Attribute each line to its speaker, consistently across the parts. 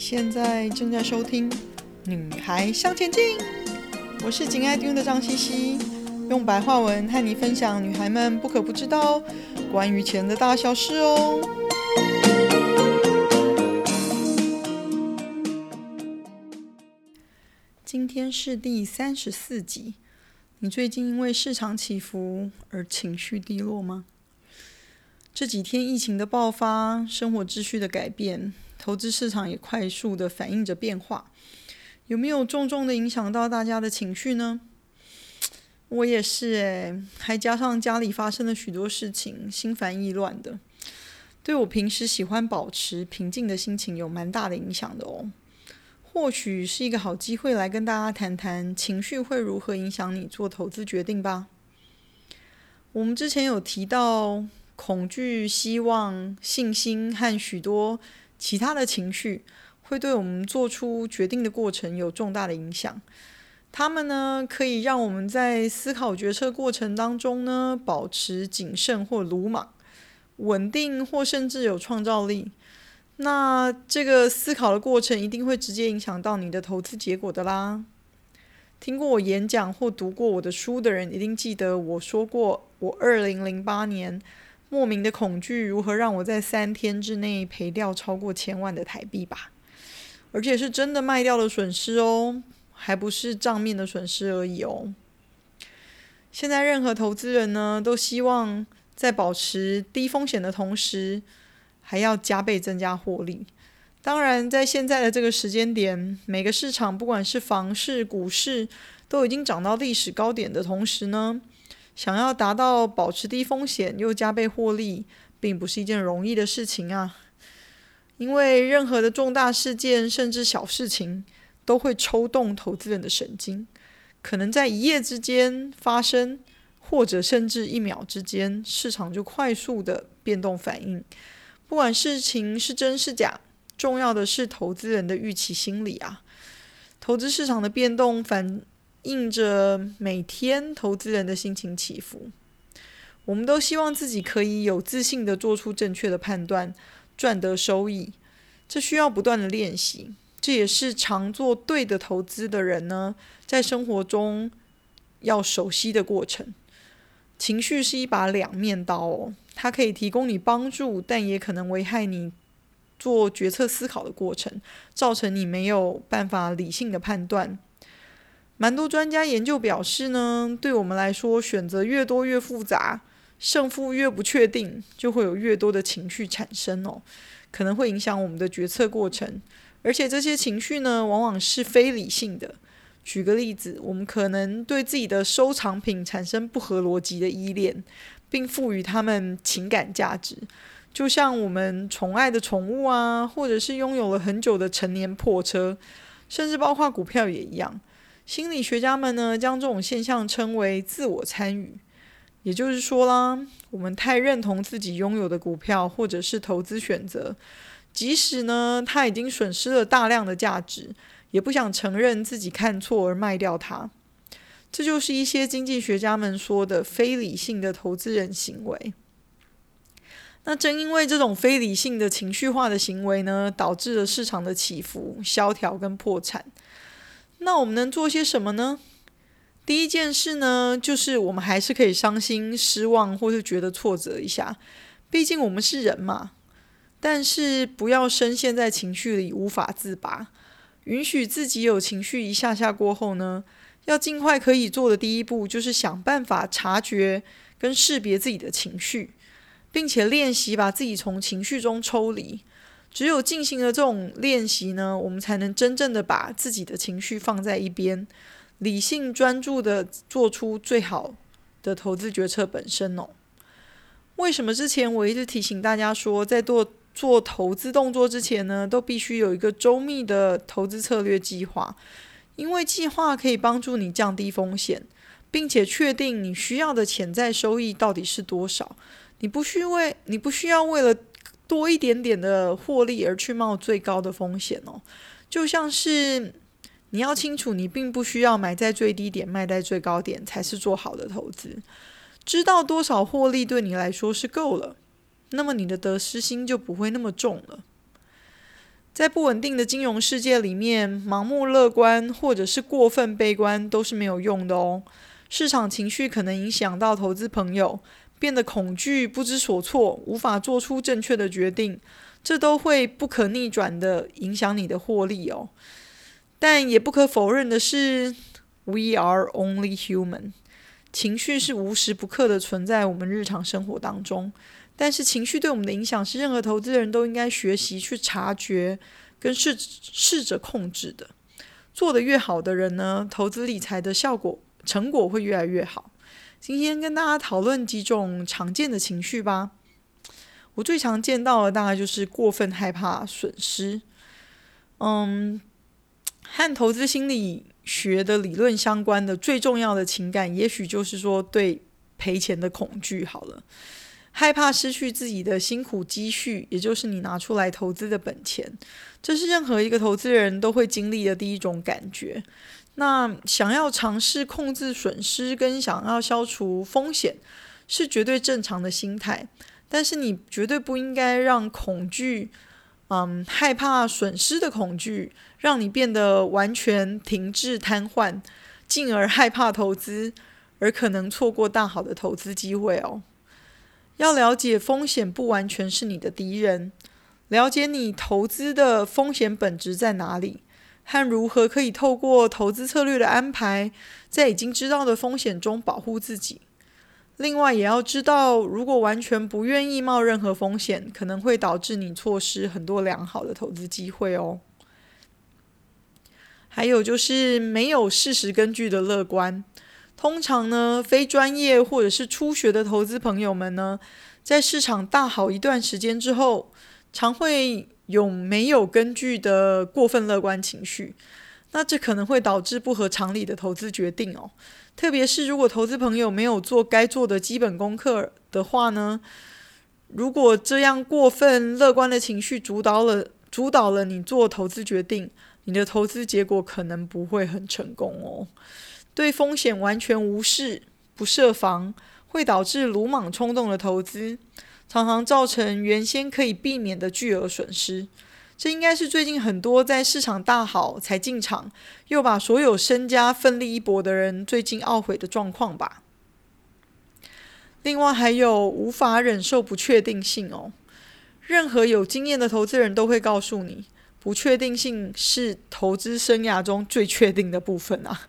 Speaker 1: 现在正在收听《女孩向前进》，我是紧爱听的张茜茜，用白话文和你分享女孩们不可不知道关于钱的大小事哦。今天是第三十四集，你最近因为市场起伏而情绪低落吗？这几天疫情的爆发，生活秩序的改变，投资市场也快速的反映着变化，有没有重重的影响到大家的情绪呢？我也是诶，还加上家里发生了许多事情，心烦意乱的，对我平时喜欢保持平静的心情有蛮大的影响的哦。或许是一个好机会来跟大家谈谈情绪会如何影响你做投资决定吧。我们之前有提到。恐惧、希望、信心和许多其他的情绪，会对我们做出决定的过程有重大的影响。它们呢，可以让我们在思考决策过程当中呢，保持谨慎或鲁莽，稳定或甚至有创造力。那这个思考的过程一定会直接影响到你的投资结果的啦。听过我演讲或读过我的书的人，一定记得我说过，我二零零八年。莫名的恐惧如何让我在三天之内赔掉超过千万的台币吧？而且是真的卖掉了损失哦，还不是账面的损失而已哦。现在任何投资人呢，都希望在保持低风险的同时，还要加倍增加获利。当然，在现在的这个时间点，每个市场不管是房市、股市，都已经涨到历史高点的同时呢，想要达到保持低风险又加倍获利，并不是一件容易的事情啊！因为任何的重大事件，甚至小事情，都会抽动投资人的神经，可能在一夜之间发生，或者甚至一秒之间，市场就快速的变动反应。不管事情是真是假，重要的是投资人的预期心理啊！投资市场的变动反。印着每天投资人的心情起伏，我们都希望自己可以有自信地做出正确的判断，赚得收益。这需要不断的练习，这也是常做对的投资的人呢，在生活中要熟悉的过程。情绪是一把两面刀哦，它可以提供你帮助，但也可能危害你做决策思考的过程，造成你没有办法理性的判断。蛮多专家研究表示呢，对我们来说，选择越多越复杂，胜负越不确定，就会有越多的情绪产生哦，可能会影响我们的决策过程。而且这些情绪呢，往往是非理性的。举个例子，我们可能对自己的收藏品产生不合逻辑的依恋，并赋予他们情感价值，就像我们宠爱的宠物啊，或者是拥有了很久的陈年破车，甚至包括股票也一样。心理学家们呢，将这种现象称为自我参与，也就是说啦，我们太认同自己拥有的股票或者是投资选择，即使呢，它已经损失了大量的价值，也不想承认自己看错而卖掉它。这就是一些经济学家们说的非理性的投资人行为。那正因为这种非理性的情绪化的行为呢，导致了市场的起伏、萧条跟破产。那我们能做些什么呢？第一件事呢，就是我们还是可以伤心、失望，或是觉得挫折一下，毕竟我们是人嘛。但是不要深陷在情绪里无法自拔，允许自己有情绪一下下过后呢，要尽快可以做的第一步，就是想办法察觉跟识别自己的情绪，并且练习把自己从情绪中抽离。只有进行了这种练习呢，我们才能真正的把自己的情绪放在一边，理性专注的做出最好的投资决策本身哦。为什么之前我一直提醒大家说，在做做投资动作之前呢，都必须有一个周密的投资策略计划，因为计划可以帮助你降低风险，并且确定你需要的潜在收益到底是多少。你不需为你不需要为了多一点点的获利而去冒最高的风险哦，就像是你要清楚，你并不需要买在最低点，卖在最高点才是做好的投资。知道多少获利对你来说是够了，那么你的得失心就不会那么重了。在不稳定的金融世界里面，盲目乐观或者是过分悲观都是没有用的哦。市场情绪可能影响到投资朋友，变得恐惧、不知所措，无法做出正确的决定，这都会不可逆转的影响你的获利哦。但也不可否认的是，We are only human，情绪是无时不刻的存在我们日常生活当中。但是情绪对我们的影响是任何投资人都应该学习去察觉跟试试着控制的。做得越好的人呢，投资理财的效果成果会越来越好。今天跟大家讨论几种常见的情绪吧。我最常见到的大概就是过分害怕损失。嗯，和投资心理学的理论相关的最重要的情感，也许就是说对赔钱的恐惧。好了。害怕失去自己的辛苦积蓄，也就是你拿出来投资的本钱，这是任何一个投资人都会经历的第一种感觉。那想要尝试控制损失跟想要消除风险，是绝对正常的心态。但是你绝对不应该让恐惧，嗯，害怕损失的恐惧，让你变得完全停滞瘫痪，进而害怕投资，而可能错过大好的投资机会哦。要了解风险不完全是你的敌人，了解你投资的风险本质在哪里，和如何可以透过投资策略的安排，在已经知道的风险中保护自己。另外，也要知道，如果完全不愿意冒任何风险，可能会导致你错失很多良好的投资机会哦。还有就是没有事实根据的乐观。通常呢，非专业或者是初学的投资朋友们呢，在市场大好一段时间之后，常会有没有根据的过分乐观情绪。那这可能会导致不合常理的投资决定哦。特别是如果投资朋友没有做该做的基本功课的话呢，如果这样过分乐观的情绪主导了主导了你做投资决定，你的投资结果可能不会很成功哦。对风险完全无视、不设防，会导致鲁莽冲动的投资，常常造成原先可以避免的巨额损失。这应该是最近很多在市场大好才进场，又把所有身家奋力一搏的人最近懊悔的状况吧。另外还有无法忍受不确定性哦。任何有经验的投资人都会告诉你，不确定性是投资生涯中最确定的部分啊。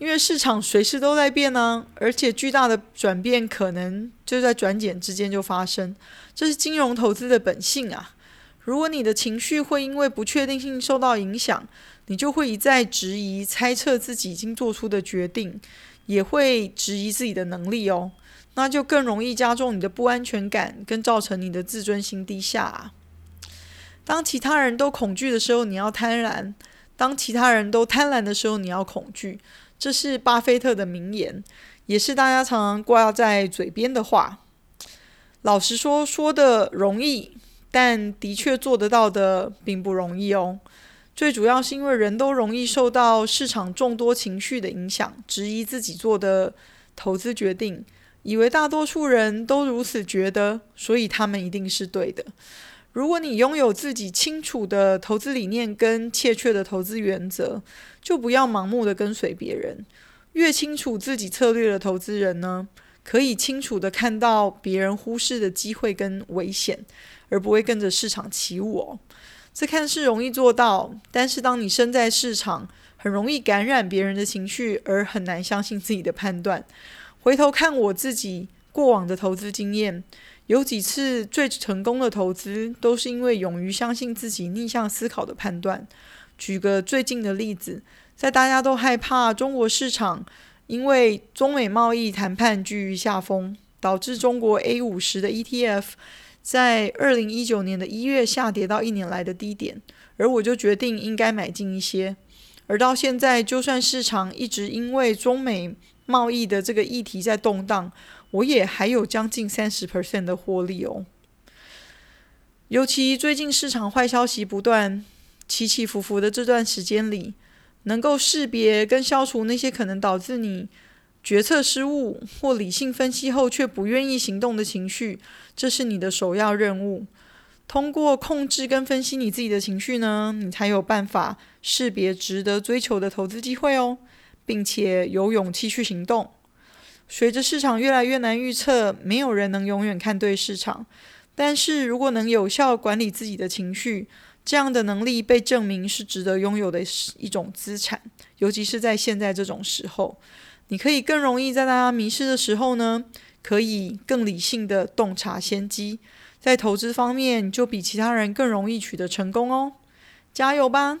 Speaker 1: 因为市场随时都在变呢，而且巨大的转变可能就在转眼之间就发生，这是金融投资的本性啊。如果你的情绪会因为不确定性受到影响，你就会一再质疑、猜测自己已经做出的决定，也会质疑自己的能力哦，那就更容易加重你的不安全感，跟造成你的自尊心低下啊。当其他人都恐惧的时候，你要贪婪；当其他人都贪婪的时候，你要恐惧。这是巴菲特的名言，也是大家常常挂在嘴边的话。老实说，说的容易，但的确做得到的并不容易哦。最主要是因为人都容易受到市场众多情绪的影响，质疑自己做的投资决定，以为大多数人都如此觉得，所以他们一定是对的。如果你拥有自己清楚的投资理念跟切确的投资原则，就不要盲目的跟随别人。越清楚自己策略的投资人呢，可以清楚的看到别人忽视的机会跟危险，而不会跟着市场起舞哦。这看似容易做到，但是当你身在市场，很容易感染别人的情绪，而很难相信自己的判断。回头看我自己过往的投资经验。有几次最成功的投资，都是因为勇于相信自己逆向思考的判断。举个最近的例子，在大家都害怕中国市场因为中美贸易谈判居于下风，导致中国 A 五十的 ETF 在二零一九年的一月下跌到一年来的低点，而我就决定应该买进一些。而到现在，就算市场一直因为中美贸易的这个议题在动荡。我也还有将近三十 percent 的获利哦，尤其最近市场坏消息不断，起起伏伏的这段时间里，能够识别跟消除那些可能导致你决策失误或理性分析后却不愿意行动的情绪，这是你的首要任务。通过控制跟分析你自己的情绪呢，你才有办法识别值得追求的投资机会哦，并且有勇气去行动。随着市场越来越难预测，没有人能永远看对市场。但是如果能有效管理自己的情绪，这样的能力被证明是值得拥有的一种资产，尤其是在现在这种时候，你可以更容易在大家迷失的时候呢，可以更理性的洞察先机。在投资方面，就比其他人更容易取得成功哦！加油吧！